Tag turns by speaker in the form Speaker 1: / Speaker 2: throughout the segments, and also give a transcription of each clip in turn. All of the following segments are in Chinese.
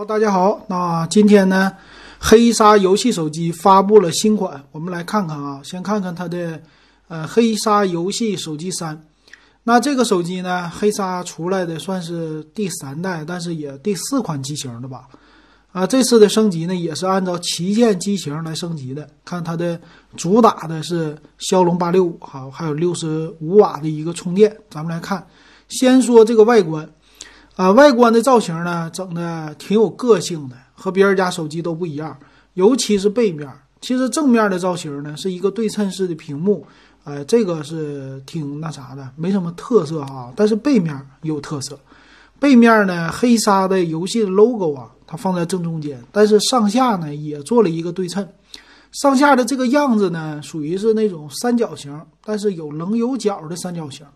Speaker 1: 好，大家好。那今天呢，黑鲨游戏手机发布了新款，我们来看看啊。先看看它的呃黑鲨游戏手机三。那这个手机呢，黑鲨出来的算是第三代，但是也第四款机型的吧。啊，这次的升级呢，也是按照旗舰机型来升级的。看它的主打的是骁龙八六五，好，还有六十五瓦的一个充电。咱们来看，先说这个外观。啊，外观的造型呢，整的挺有个性的，和别人家手机都不一样。尤其是背面，其实正面的造型呢是一个对称式的屏幕，呃，这个是挺那啥的，没什么特色哈。但是背面有特色，背面呢黑鲨的游戏的 logo 啊，它放在正中间，但是上下呢也做了一个对称，上下的这个样子呢属于是那种三角形，但是有棱有角的三角形。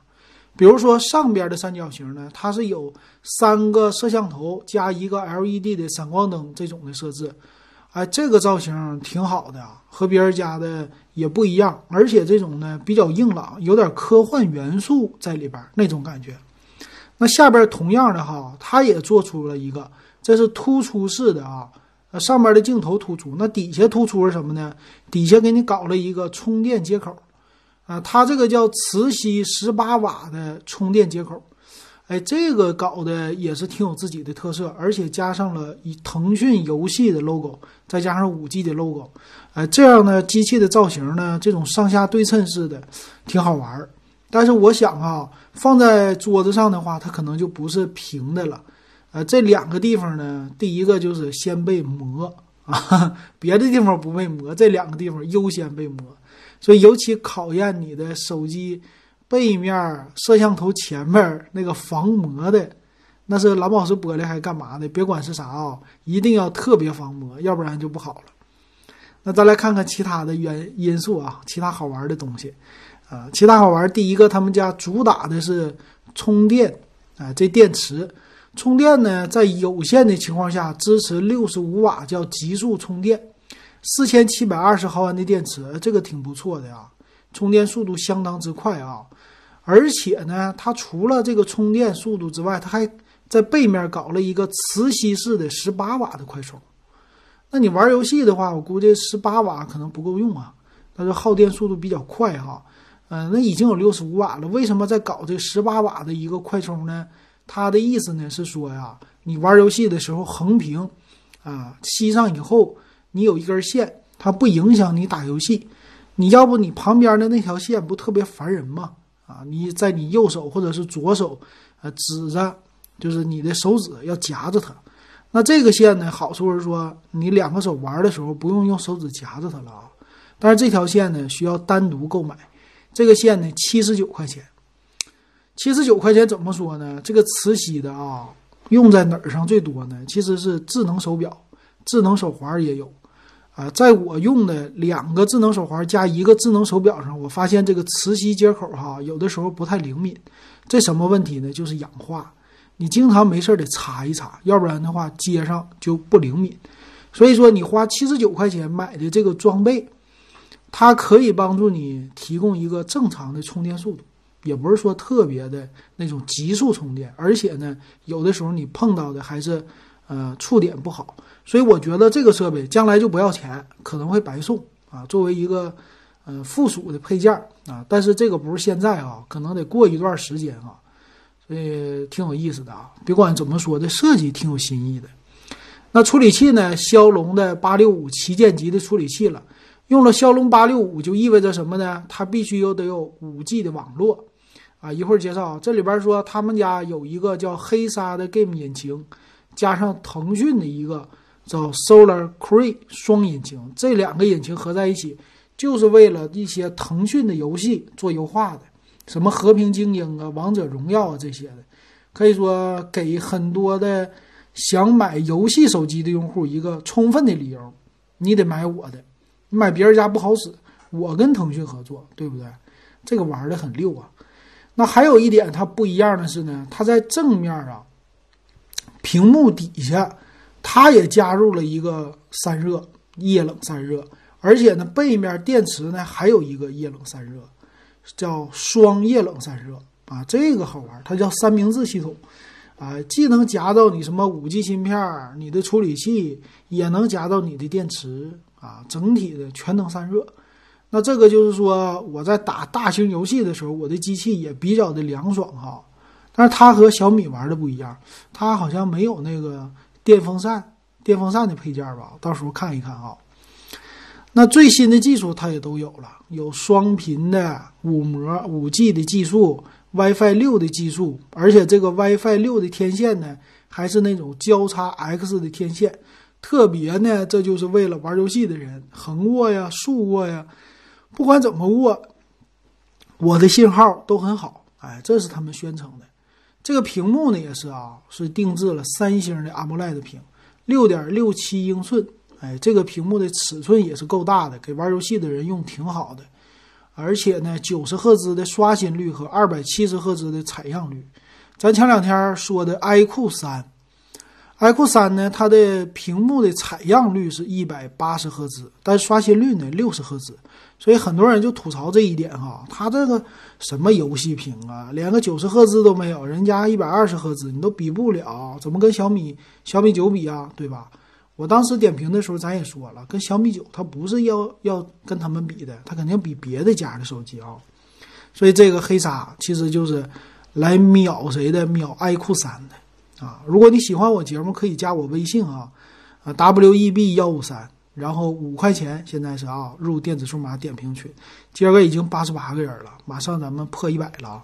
Speaker 1: 比如说上边的三角形呢，它是有三个摄像头加一个 LED 的闪光灯这种的设置，哎，这个造型挺好的啊，和别人家的也不一样，而且这种呢比较硬朗，有点科幻元素在里边那种感觉。那下边同样的哈，它也做出了一个，这是突出式的啊，上面的镜头突出，那底下突出是什么呢？底下给你搞了一个充电接口。啊，它这个叫磁吸十八瓦的充电接口，哎，这个搞的也是挺有自己的特色，而且加上了以腾讯游戏的 logo，再加上五 G 的 logo，哎，这样呢，机器的造型呢，这种上下对称式的，挺好玩儿。但是我想啊，放在桌子上的话，它可能就不是平的了。呃，这两个地方呢，第一个就是先被磨啊，别的地方不被磨，这两个地方优先被磨。所以尤其考验你的手机背面、摄像头前面那个防磨的，那是蓝宝石玻璃还是干嘛的？别管是啥啊，一定要特别防磨，要不然就不好了。那再来看看其他的原因素啊，其他好玩的东西啊，其他好玩。第一个，他们家主打的是充电啊，这电池充电呢，在有限的情况下支持六十五瓦，叫极速充电。四千七百二十毫安的电池，这个挺不错的呀，充电速度相当之快啊！而且呢，它除了这个充电速度之外，它还在背面搞了一个磁吸式的十八瓦的快充。那你玩游戏的话，我估计十八瓦可能不够用啊，它是耗电速度比较快哈。嗯，那已经有六十五瓦了，为什么在搞这十八瓦的一个快充呢？它的意思呢是说呀，你玩游戏的时候横屏啊吸上以后。你有一根线，它不影响你打游戏。你要不你旁边的那条线不特别烦人吗？啊，你在你右手或者是左手，呃，指着，就是你的手指要夹着它。那这个线呢，好处是说你两个手玩的时候不用用手指夹着它了啊。但是这条线呢，需要单独购买。这个线呢，七十九块钱。七十九块钱怎么说呢？这个磁吸的啊，用在哪儿上最多呢？其实是智能手表、智能手环也有。啊，在我用的两个智能手环加一个智能手表上，我发现这个磁吸接口哈，有的时候不太灵敏。这什么问题呢？就是氧化。你经常没事得擦一擦，要不然的话接上就不灵敏。所以说，你花七十九块钱买的这个装备，它可以帮助你提供一个正常的充电速度，也不是说特别的那种急速充电。而且呢，有的时候你碰到的还是。呃，触点不好，所以我觉得这个设备将来就不要钱，可能会白送啊，作为一个呃附属的配件啊。但是这个不是现在啊，可能得过一段时间啊，所以挺有意思的啊。别管怎么说，这设计挺有新意的。那处理器呢？骁龙的八六五旗舰级的处理器了，用了骁龙八六五就意味着什么呢？它必须有得有五 G 的网络啊。一会儿介绍，这里边说他们家有一个叫黑鲨的 Game 引擎。加上腾讯的一个叫 Solar Cree 双引擎，这两个引擎合在一起，就是为了一些腾讯的游戏做优化的，什么和平精英啊、王者荣耀啊这些的，可以说给很多的想买游戏手机的用户一个充分的理由，你得买我的，你买别人家不好使，我跟腾讯合作，对不对？这个玩的很溜啊。那还有一点它不一样的是呢，它在正面啊。屏幕底下，它也加入了一个散热，液冷散热，而且呢，背面电池呢还有一个液冷散热，叫双液冷散热啊，这个好玩，它叫三明治系统，啊，既能夹到你什么五 G 芯片、你的处理器，也能夹到你的电池啊，整体的全能散热。那这个就是说，我在打大型游戏的时候，我的机器也比较的凉爽哈。但是它和小米玩的不一样，它好像没有那个电风扇、电风扇的配件吧？到时候看一看啊。那最新的技术它也都有了，有双频的五模、五 G 的技术、WiFi 六的技术，而且这个 WiFi 六的天线呢，还是那种交叉 X 的天线。特别呢，这就是为了玩游戏的人，横握呀、竖握呀，不管怎么握，我的信号都很好。哎，这是他们宣称的。这个屏幕呢也是啊，是定制了三星的 AMOLED 屏，六点六七英寸，哎，这个屏幕的尺寸也是够大的，给玩游戏的人用挺好的。而且呢，九十赫兹的刷新率和二百七十赫兹的采样率。咱前两天说的 iQOO 三，iQOO 三呢，它的屏幕的采样率是一百八十赫兹，但刷新率呢六十赫兹。所以很多人就吐槽这一点哈，它这个什么游戏屏啊，连个九十赫兹都没有，人家一百二十赫兹你都比不了，怎么跟小米小米九比啊？对吧？我当时点评的时候，咱也说了，跟小米九它不是要要跟他们比的，它肯定比别的家的手机啊。所以这个黑鲨其实就是来秒谁的？秒 iQOO 三的啊！如果你喜欢我节目，可以加我微信啊，啊 w e b 幺五三。然后五块钱，现在是啊，入电子数码点评群，今儿个已经八十八个人了，马上咱们破一百了啊！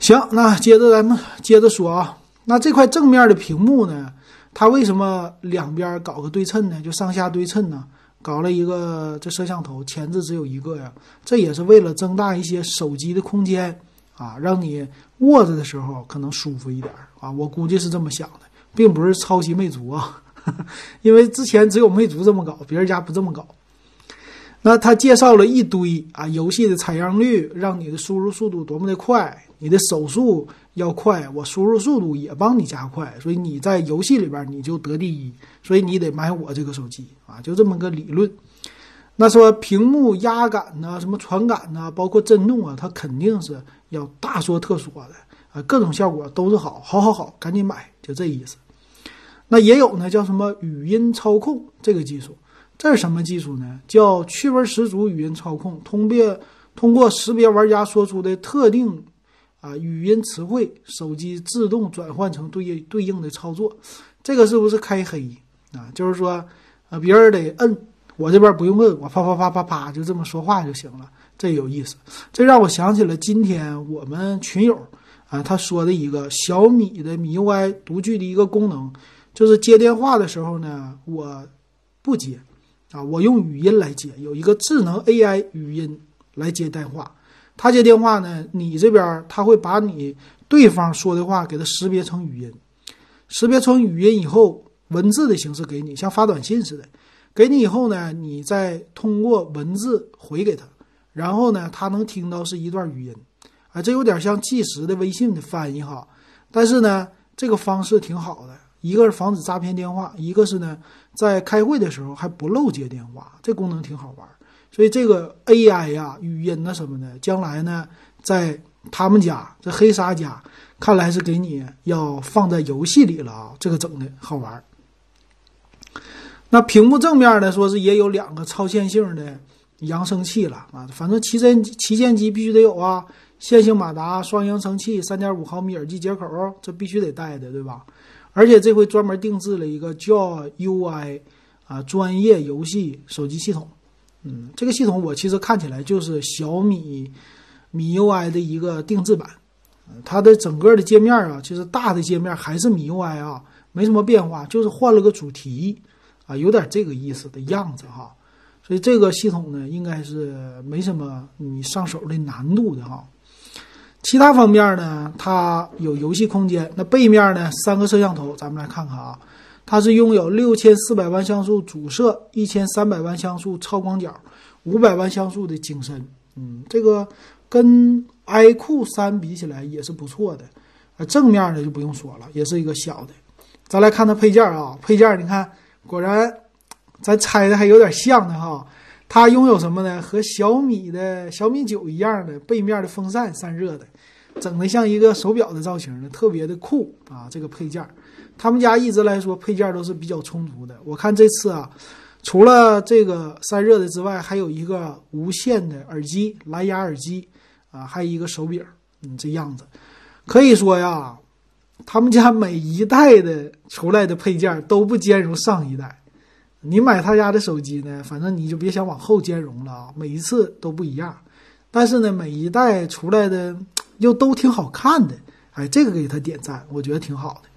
Speaker 1: 行，那接着咱们接着说啊，那这块正面的屏幕呢，它为什么两边搞个对称呢？就上下对称呢？搞了一个这摄像头前置只有一个呀，这也是为了增大一些手机的空间啊，让你握着的时候可能舒服一点啊。我估计是这么想的，并不是抄袭魅族啊。因为之前只有魅族这么搞，别人家不这么搞。那他介绍了一堆啊，游戏的采样率，让你的输入速度多么的快，你的手速要快，我输入速度也帮你加快，所以你在游戏里边你就得第一，所以你得买我这个手机啊，就这么个理论。那说屏幕压感呐，什么传感呐，包括震动啊，它肯定是要大说特说的啊，各种效果都是好，好，好，好，赶紧买，就这意思。那也有呢，叫什么语音操控这个技术？这是什么技术呢？叫趣味十足语音操控，通别通过识别玩家说出的特定啊语音词汇，手机自动转换成对应对应的操作。这个是不是开黑啊？就是说啊，别人得摁，我这边不用摁，我啪啪啪啪啪就这么说话就行了。这有意思，这让我想起了今天我们群友啊他说的一个小米的米 UI 独具的一个功能。就是接电话的时候呢，我不接，啊，我用语音来接，有一个智能 AI 语音来接电话。他接电话呢，你这边他会把你对方说的话给他识别成语音，识别成语音以后，文字的形式给你，像发短信似的，给你以后呢，你再通过文字回给他，然后呢，他能听到是一段语音，啊，这有点像即时的微信的翻译哈，但是呢，这个方式挺好的。一个是防止诈骗电话，一个是呢，在开会的时候还不漏接电话，这功能挺好玩。所以这个 AI 呀、语音呐什么的，将来呢，在他们家这黑鲨家，看来是给你要放在游戏里了啊，这个整的好玩。那屏幕正面呢，说是也有两个超线性的扬声器了啊，反正旗舰旗舰机必须得有啊，线性马达、双扬声器、三点五毫米耳机接口，这必须得带的，对吧？而且这回专门定制了一个叫 UI 啊专业游戏手机系统，嗯，这个系统我其实看起来就是小米米 UI 的一个定制版，它的整个的界面啊，其实大的界面还是米 UI 啊，没什么变化，就是换了个主题啊，有点这个意思的样子哈。所以这个系统呢，应该是没什么你上手的难度的哈。其他方面呢，它有游戏空间。那背面呢，三个摄像头，咱们来看看啊。它是拥有六千四百万像素主摄、一千三百万像素超广角、五百万像素的景深。嗯，这个跟 iQOO 三比起来也是不错的。呃，正面的就不用说了，也是一个小的。咱来看它配件啊，配件你看，果然咱猜的还有点像的哈。它拥有什么呢？和小米的小米九一样的背面的风扇散热的，整的像一个手表的造型的，特别的酷啊！这个配件，他们家一直来说配件都是比较充足的。我看这次啊，除了这个散热的之外，还有一个无线的耳机，蓝牙耳机啊，还有一个手柄，嗯，这样子，可以说呀，他们家每一代的出来的配件都不兼容上一代。你买他家的手机呢，反正你就别想往后兼容了啊，每一次都不一样。但是呢，每一代出来的。又都挺好看的，哎，这个给他点赞，我觉得挺好的。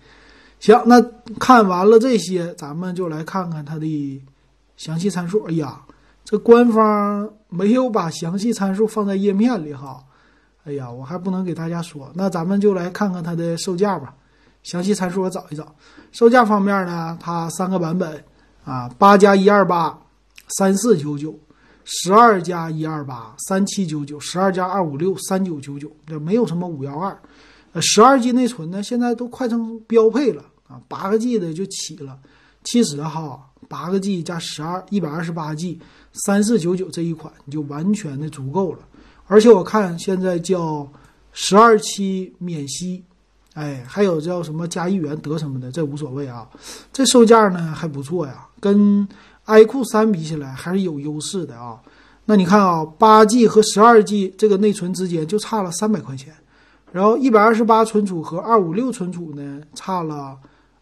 Speaker 1: 行，那看完了这些，咱们就来看看它的详细参数。哎呀，这官方没有把详细参数放在页面里哈。哎呀，我还不能给大家说。那咱们就来看看它的售价吧。详细参数我找一找。售价方面呢，它三个版本啊，八加一二八，三四九九。十二加一二八三七九九，十二加二五六三九九九，这没有什么五幺二。呃，十二 G 内存呢，现在都快成标配了啊，八个 G 的就起了其实哈，八个 G 加十二一百二十八 G，三四九九这一款你就完全的足够了。而且我看现在叫十二期免息，哎，还有叫什么加一元得什么的，这无所谓啊。这售价呢还不错呀，跟。iQOO 三比起来还是有优势的啊，那你看啊，八 G 和十二 G 这个内存之间就差了三百块钱，然后一百二十八存储和二五六存储呢差了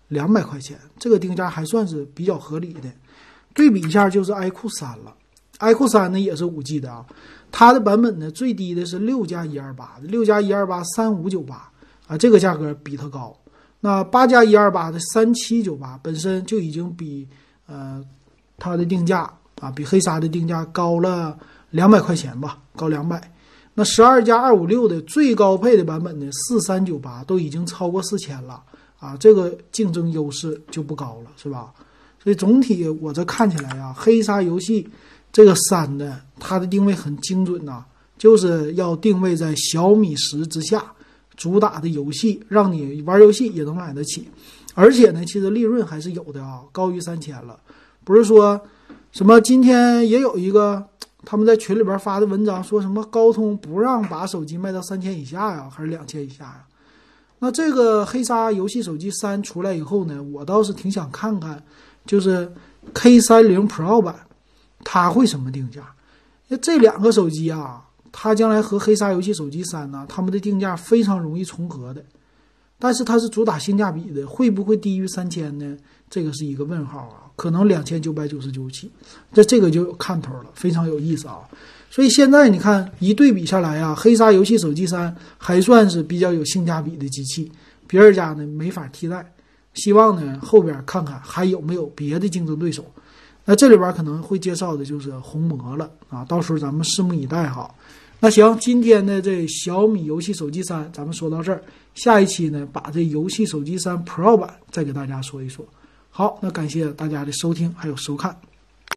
Speaker 1: 两百块钱，这个定价还算是比较合理的。对比一下就是 iQOO 三了，iQOO 三呢也是五 G 的啊，它的版本呢最低的是六加一二八，六加一二八三五九八啊，这个价格比它高。那八加一二八的三七九八本身就已经比呃。它的定价啊，比黑鲨的定价高了两百块钱吧，高两百。那十二加二五六的最高配的版本呢，四三九八都已经超过四千了啊，这个竞争优势就不高了，是吧？所以总体我这看起来呀，黑鲨游戏这个三呢，它的定位很精准呐，就是要定位在小米十之下，主打的游戏，让你玩游戏也能买得起，而且呢，其实利润还是有的啊，高于三千了。不是说，什么今天也有一个他们在群里边发的文章，说什么高通不让把手机卖到三千以下呀，还是两千以下呀？那这个黑鲨游戏手机三出来以后呢，我倒是挺想看看，就是 K 三零 Pro 版，它会什么定价？那这两个手机啊，它将来和黑鲨游戏手机三呢，它们的定价非常容易重合的，但是它是主打性价比的，会不会低于三千呢？这个是一个问号啊，可能两千九百九十九起，这这个就有看头了，非常有意思啊。所以现在你看一对比下来啊，黑鲨游戏手机三还算是比较有性价比的机器，别人家呢没法替代。希望呢后边看看还有没有别的竞争对手。那这里边可能会介绍的就是红魔了啊，到时候咱们拭目以待哈。那行，今天的这小米游戏手机三咱们说到这儿，下一期呢把这游戏手机三 Pro 版再给大家说一说。好，那感谢大家的收听还有收看。